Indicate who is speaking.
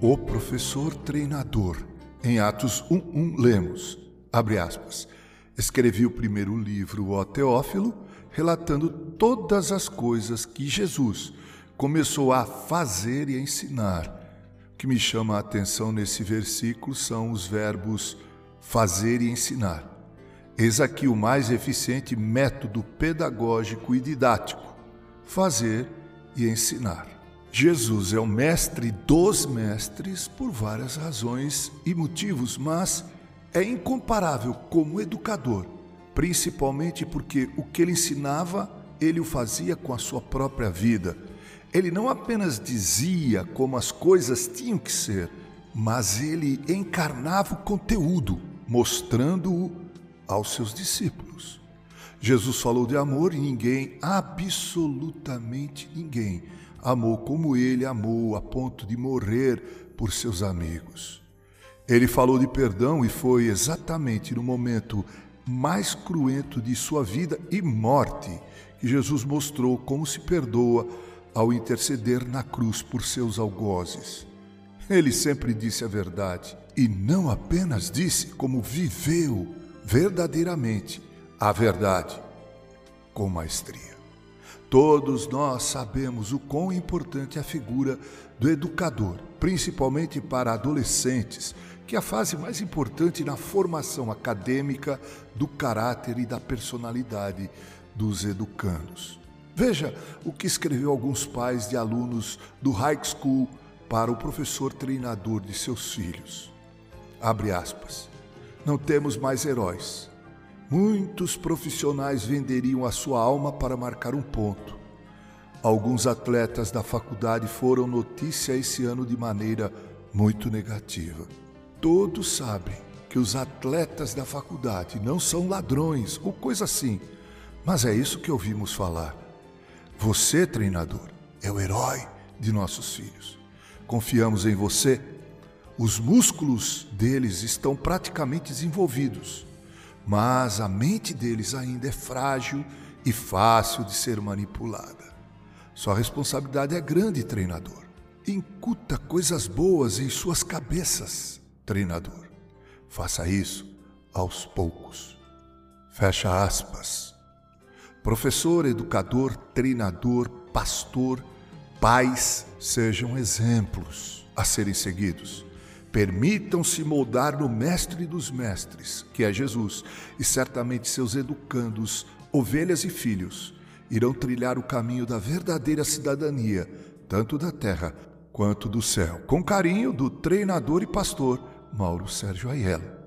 Speaker 1: O professor treinador. Em Atos 1:1 lemos, abre aspas, escrevi o primeiro livro, O Teófilo, relatando todas as coisas que Jesus começou a fazer e ensinar. O que me chama a atenção nesse versículo são os verbos fazer e ensinar. Eis aqui o mais eficiente método pedagógico e didático: fazer e ensinar. Jesus é o mestre dos mestres por várias razões e motivos, mas é incomparável como educador, principalmente porque o que ele ensinava, ele o fazia com a sua própria vida. Ele não apenas dizia como as coisas tinham que ser, mas ele encarnava o conteúdo, mostrando-o aos seus discípulos. Jesus falou de amor e ninguém, absolutamente ninguém, amou como ele amou a ponto de morrer por seus amigos. Ele falou de perdão e foi exatamente no momento mais cruento de sua vida e morte que Jesus mostrou como se perdoa ao interceder na cruz por seus algozes. Ele sempre disse a verdade e não apenas disse, como viveu verdadeiramente a verdade com maestria. Todos nós sabemos o quão importante é a figura do educador, principalmente para adolescentes, que é a fase mais importante na formação acadêmica do caráter e da personalidade dos educandos. Veja o que escreveu alguns pais de alunos do high school para o professor treinador de seus filhos. Abre aspas. Não temos mais heróis. Muitos profissionais venderiam a sua alma para marcar um ponto. Alguns atletas da faculdade foram notícia esse ano de maneira muito negativa. Todos sabem que os atletas da faculdade não são ladrões ou coisa assim, mas é isso que ouvimos falar. Você, treinador, é o herói de nossos filhos. Confiamos em você. Os músculos deles estão praticamente desenvolvidos mas a mente deles ainda é frágil e fácil de ser manipulada. Sua responsabilidade é grande, treinador. Incuta coisas boas em suas cabeças, treinador. Faça isso aos poucos. Fecha aspas. Professor, educador, treinador, pastor, pais sejam exemplos a serem seguidos. Permitam-se moldar no Mestre dos Mestres, que é Jesus, e certamente seus educandos, ovelhas e filhos, irão trilhar o caminho da verdadeira cidadania, tanto da terra quanto do céu. Com carinho do treinador e pastor Mauro Sérgio Aiello.